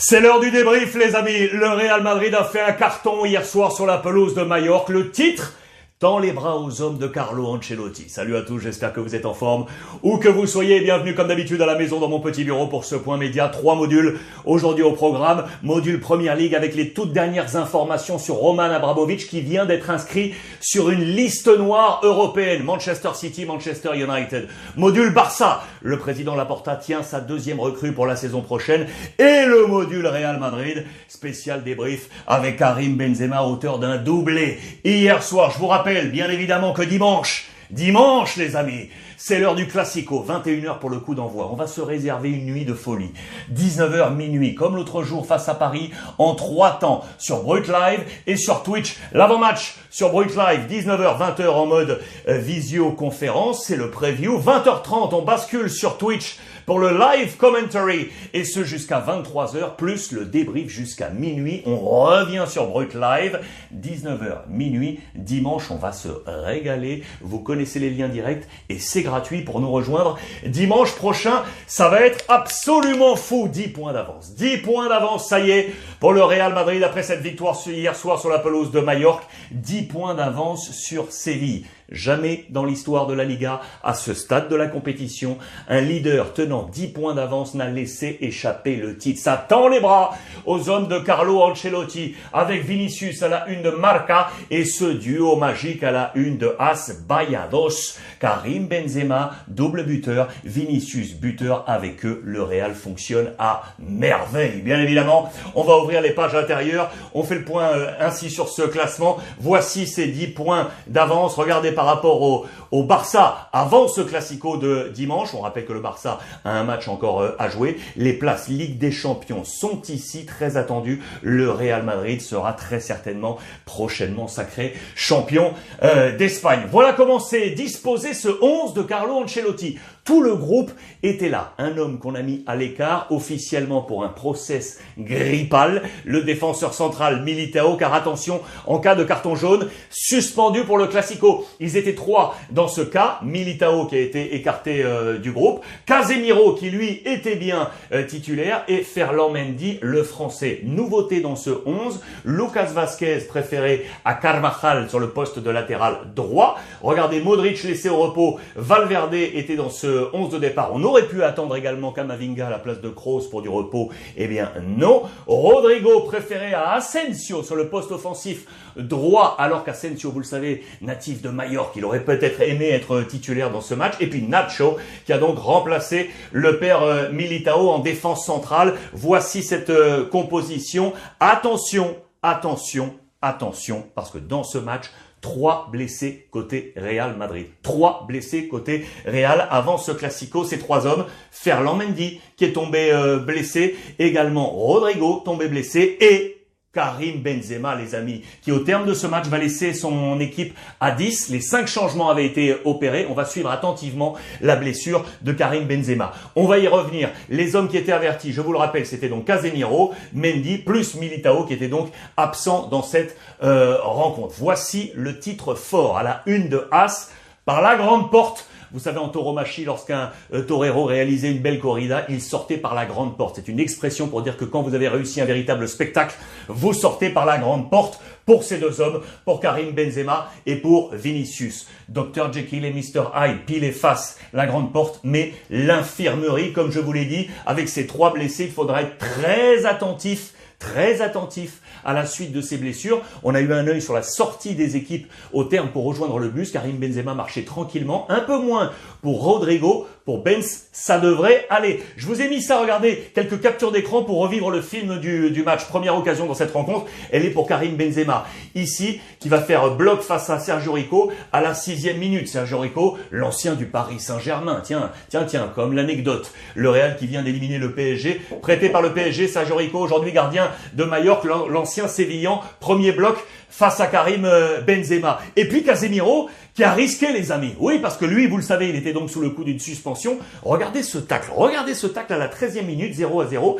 C'est l'heure du débrief, les amis. Le Real Madrid a fait un carton hier soir sur la pelouse de Majorque. Le titre Tends les bras aux hommes de Carlo Ancelotti. Salut à tous, j'espère que vous êtes en forme. Où que vous soyez, bienvenue comme d'habitude à la maison dans mon petit bureau pour ce point média. Trois modules aujourd'hui au programme. Module Première Ligue avec les toutes dernières informations sur Roman Abramovich qui vient d'être inscrit sur une liste noire européenne. Manchester City, Manchester United. Module Barça. Le président Laporta tient sa deuxième recrue pour la saison prochaine. Et le module Real Madrid. Spécial débrief avec Karim Benzema, auteur d'un doublé. Hier soir, je vous rappelle bien évidemment que dimanche, dimanche les amis, c'est l'heure du Classico, 21h pour le coup d'envoi. On va se réserver une nuit de folie. 19h minuit, comme l'autre jour face à Paris, en trois temps, sur Brut Live et sur Twitch. L'avant-match sur Brut Live, 19h, 20h en mode euh, visioconférence, c'est le preview. 20h30, on bascule sur Twitch pour le live commentary et ce jusqu'à 23h plus le débrief jusqu'à minuit. On revient sur Brut Live 19h minuit dimanche, on va se régaler. Vous connaissez les liens directs et c'est gratuit pour nous rejoindre. Dimanche prochain, ça va être absolument fou. 10 points d'avance. 10 points d'avance, ça y est, pour le Real Madrid après cette victoire hier soir sur la pelouse de Majorque. 10 points d'avance sur Séville. Jamais dans l'histoire de la Liga, à ce stade de la compétition, un leader tenant 10 points d'avance n'a laissé échapper le titre. Ça tend les bras aux hommes de Carlo Ancelotti, avec Vinicius à la une de Marca et ce duo magique à la une de As Bayados. Karim Benzema, double buteur, Vinicius buteur, avec eux, le Real fonctionne à merveille. Bien évidemment, on va ouvrir les pages intérieures, on fait le point euh, ainsi sur ce classement. Voici ces 10 points d'avance. Regardez par rapport au, Barça avant ce classico de dimanche. On rappelle que le Barça a un match encore euh, à jouer. Les places Ligue des Champions sont ici très attendues. Le Real Madrid sera très certainement prochainement sacré champion euh, d'Espagne. Voilà comment c'est disposé ce 11 de Carlo Ancelotti. Tout le groupe était là. Un homme qu'on a mis à l'écart officiellement pour un process grippal. Le défenseur central Militao, car attention, en cas de carton jaune, suspendu pour le Classico. Ils étaient trois dans ce cas. Militao qui a été écarté euh, du groupe. Casemiro qui lui était bien euh, titulaire. Et Ferland Mendy, le français. Nouveauté dans ce 11. Lucas Vasquez préféré à Carvajal sur le poste de latéral droit. Regardez Modric laissé au repos. Valverde était dans ce 11 de départ. On aurait pu attendre également Kamavinga à la place de Kroos pour du repos. Eh bien non. Rodrigo préféré à Asensio sur le poste offensif droit, alors qu'Asensio, vous le savez, natif de Mallorca, il aurait peut-être aimé être titulaire dans ce match. Et puis Nacho, qui a donc remplacé le père euh, Militao en défense centrale. Voici cette euh, composition. Attention, attention, attention, parce que dans ce match, Trois blessés côté Real Madrid. Trois blessés côté Real avant ce classico. Ces trois hommes, Ferland Mendy qui est tombé euh, blessé, également Rodrigo tombé blessé et Karim Benzema, les amis, qui au terme de ce match va laisser son équipe à 10. Les cinq changements avaient été opérés. On va suivre attentivement la blessure de Karim Benzema. On va y revenir. Les hommes qui étaient avertis, je vous le rappelle, c'était donc Casemiro, Mendy, plus Militao, qui était donc absent dans cette euh, rencontre. Voici le titre fort à la une de As par la grande porte vous savez, en tauromachi, lorsqu'un euh, torero réalisait une belle corrida, il sortait par la grande porte. C'est une expression pour dire que quand vous avez réussi un véritable spectacle, vous sortez par la grande porte pour ces deux hommes, pour Karim Benzema et pour Vinicius. Dr Jekyll et Mr Hyde, pile et face, la grande porte, mais l'infirmerie, comme je vous l'ai dit, avec ces trois blessés, il faudra être très attentif très attentif à la suite de ces blessures. On a eu un œil sur la sortie des équipes au terme pour rejoindre le bus. Karim Benzema marchait tranquillement, un peu moins pour Rodrigo, pour Benz, ça devrait aller. Je vous ai mis ça, regardez, quelques captures d'écran pour revivre le film du, du, match. Première occasion dans cette rencontre, elle est pour Karim Benzema. Ici, qui va faire bloc face à Sergio Rico à la sixième minute. Sergio Rico, l'ancien du Paris Saint-Germain. Tiens, tiens, tiens, comme l'anecdote. Le Real qui vient d'éliminer le PSG, prêté par le PSG, Sergio Rico, aujourd'hui gardien de Mallorca, l'ancien Sévillan, premier bloc face à Karim euh, Benzema. Et puis Casemiro, qui a risqué les amis. Oui, parce que lui, vous le savez, il était donc sous le coup d'une suspension. Regardez ce tacle, regardez ce tacle à la 13e minute, 0 à 0.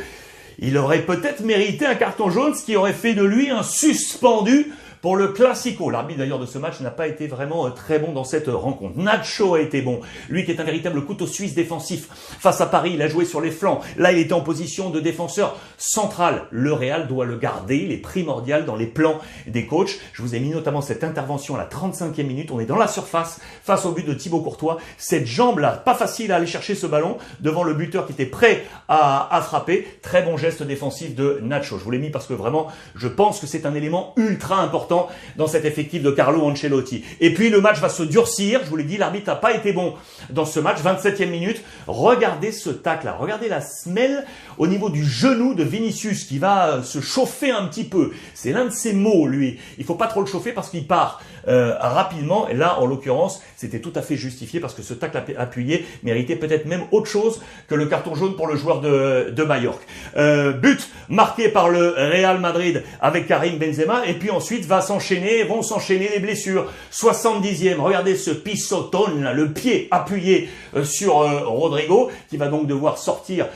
Il aurait peut-être mérité un carton jaune, ce qui aurait fait de lui un suspendu pour le Classico. L'arbitre d'ailleurs de ce match n'a pas été vraiment euh, très bon dans cette rencontre. Nacho a été bon. Lui qui est un véritable couteau suisse défensif. Face à Paris, il a joué sur les flancs. Là, il était en position de défenseur central. Le Real doit le garder. Il est primordial dans les plans des coachs. Je vous ai mis notamment cette intervention à la 35e minute. On est dans la surface face au but de Thibaut Courtois. Cette jambe-là, pas facile à aller chercher ce ballon devant le buteur qui était prêt à, à frapper. Très bon geste défensif de Nacho. Je vous l'ai mis parce que vraiment, je pense que c'est un élément ultra important dans cet effectif de Carlo Ancelotti. Et puis le match va se durcir. Je vous l'ai dit, l'arbitre n'a pas été bon dans ce match. 27e minute. Regardez ce tacle là. Regardez la semelle au niveau du genou de Vinicius qui va euh, se chauffer un petit peu. C'est l'un de ses mots, lui. Il faut pas trop le chauffer parce qu'il part euh, rapidement. Et là, en l'occurrence, c'était tout à fait justifié parce que ce tacle appuyé méritait peut-être même autre chose que le carton jaune pour le joueur de, de Majorque. Euh, but marqué par le Real Madrid avec Karim Benzema. Et puis ensuite va s'enchaîner, vont s'enchaîner les blessures. 70e, regardez ce pisotone, le pied appuyé euh, sur euh, Rodrigo, qui va donc devoir sortir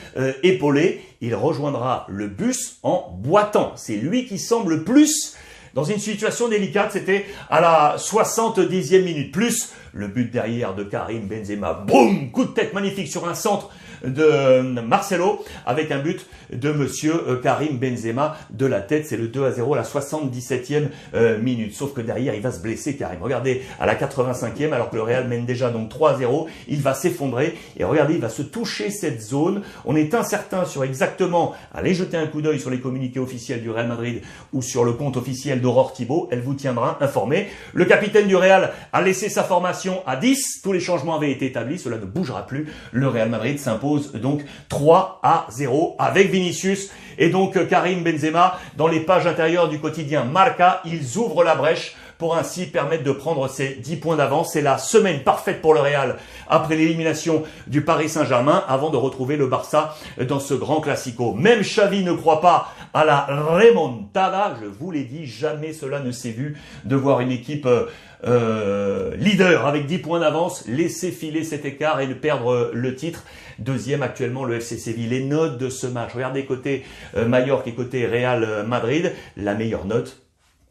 épaulé. Il rejoindra le bus en boitant. C'est lui qui semble plus dans une situation délicate, c'était à la 70e minute. Plus le but derrière de Karim Benzema. Boum Coup de tête magnifique sur un centre de Marcelo avec un but de monsieur euh, Karim Benzema de la tête. C'est le 2 à 0 à la 77e euh, minute. Sauf que derrière, il va se blesser Karim. Regardez, à la 85e, alors que le Real mène déjà donc 3 à 0, il va s'effondrer. Et regardez, il va se toucher cette zone. On est incertain sur exactement, allez jeter un coup d'œil sur les communiqués officiels du Real Madrid ou sur le compte officiel d'Aurore Thibault. Elle vous tiendra informé. Le capitaine du Real a laissé sa formation à 10. Tous les changements avaient été établis. Cela ne bougera plus. Le Real Madrid s'impose donc 3 à 0 avec Vinicius et donc euh, Karim Benzema dans les pages intérieures du quotidien Marca. Ils ouvrent la brèche pour ainsi permettre de prendre ces 10 points d'avance. C'est la semaine parfaite pour le Real après l'élimination du Paris Saint-Germain avant de retrouver le Barça dans ce grand classico. Même Xavi ne croit pas à la remontada. Je vous l'ai dit, jamais cela ne s'est vu de voir une équipe euh, euh, leader avec 10 points d'avance laisser filer cet écart et de perdre le titre. Deuxième actuellement le FC Séville. Les notes de ce match. Regardez côté euh, Mallorca et côté Real Madrid. La meilleure note,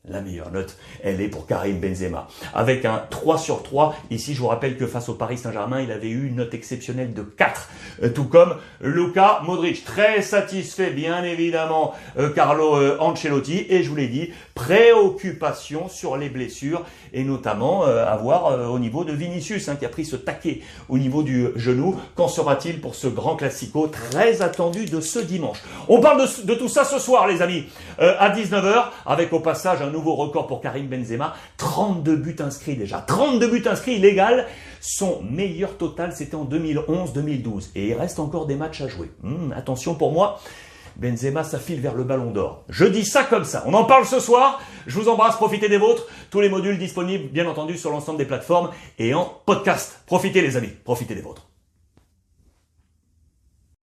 la meilleure note, elle est pour Karim Benzema. Avec un 3 sur 3. Ici, je vous rappelle que face au Paris Saint-Germain, il avait eu une note exceptionnelle de 4. Euh, tout comme Luka Modric. Très satisfait, bien évidemment, euh, Carlo euh, Ancelotti. Et je vous l'ai dit, préoccupation sur les blessures. Et notamment, à voir au niveau de Vinicius, hein, qui a pris ce taquet au niveau du genou. Qu'en sera-t-il pour ce grand classico très attendu de ce dimanche? On parle de, de tout ça ce soir, les amis, à 19h, avec au passage un nouveau record pour Karim Benzema. 32 buts inscrits déjà. 32 buts inscrits illégal. Son meilleur total, c'était en 2011-2012. Et il reste encore des matchs à jouer. Hmm, attention pour moi. Benzema, ça file vers le ballon d'or. Je dis ça comme ça. On en parle ce soir. Je vous embrasse. Profitez des vôtres. Tous les modules disponibles, bien entendu, sur l'ensemble des plateformes et en podcast. Profitez, les amis. Profitez des vôtres.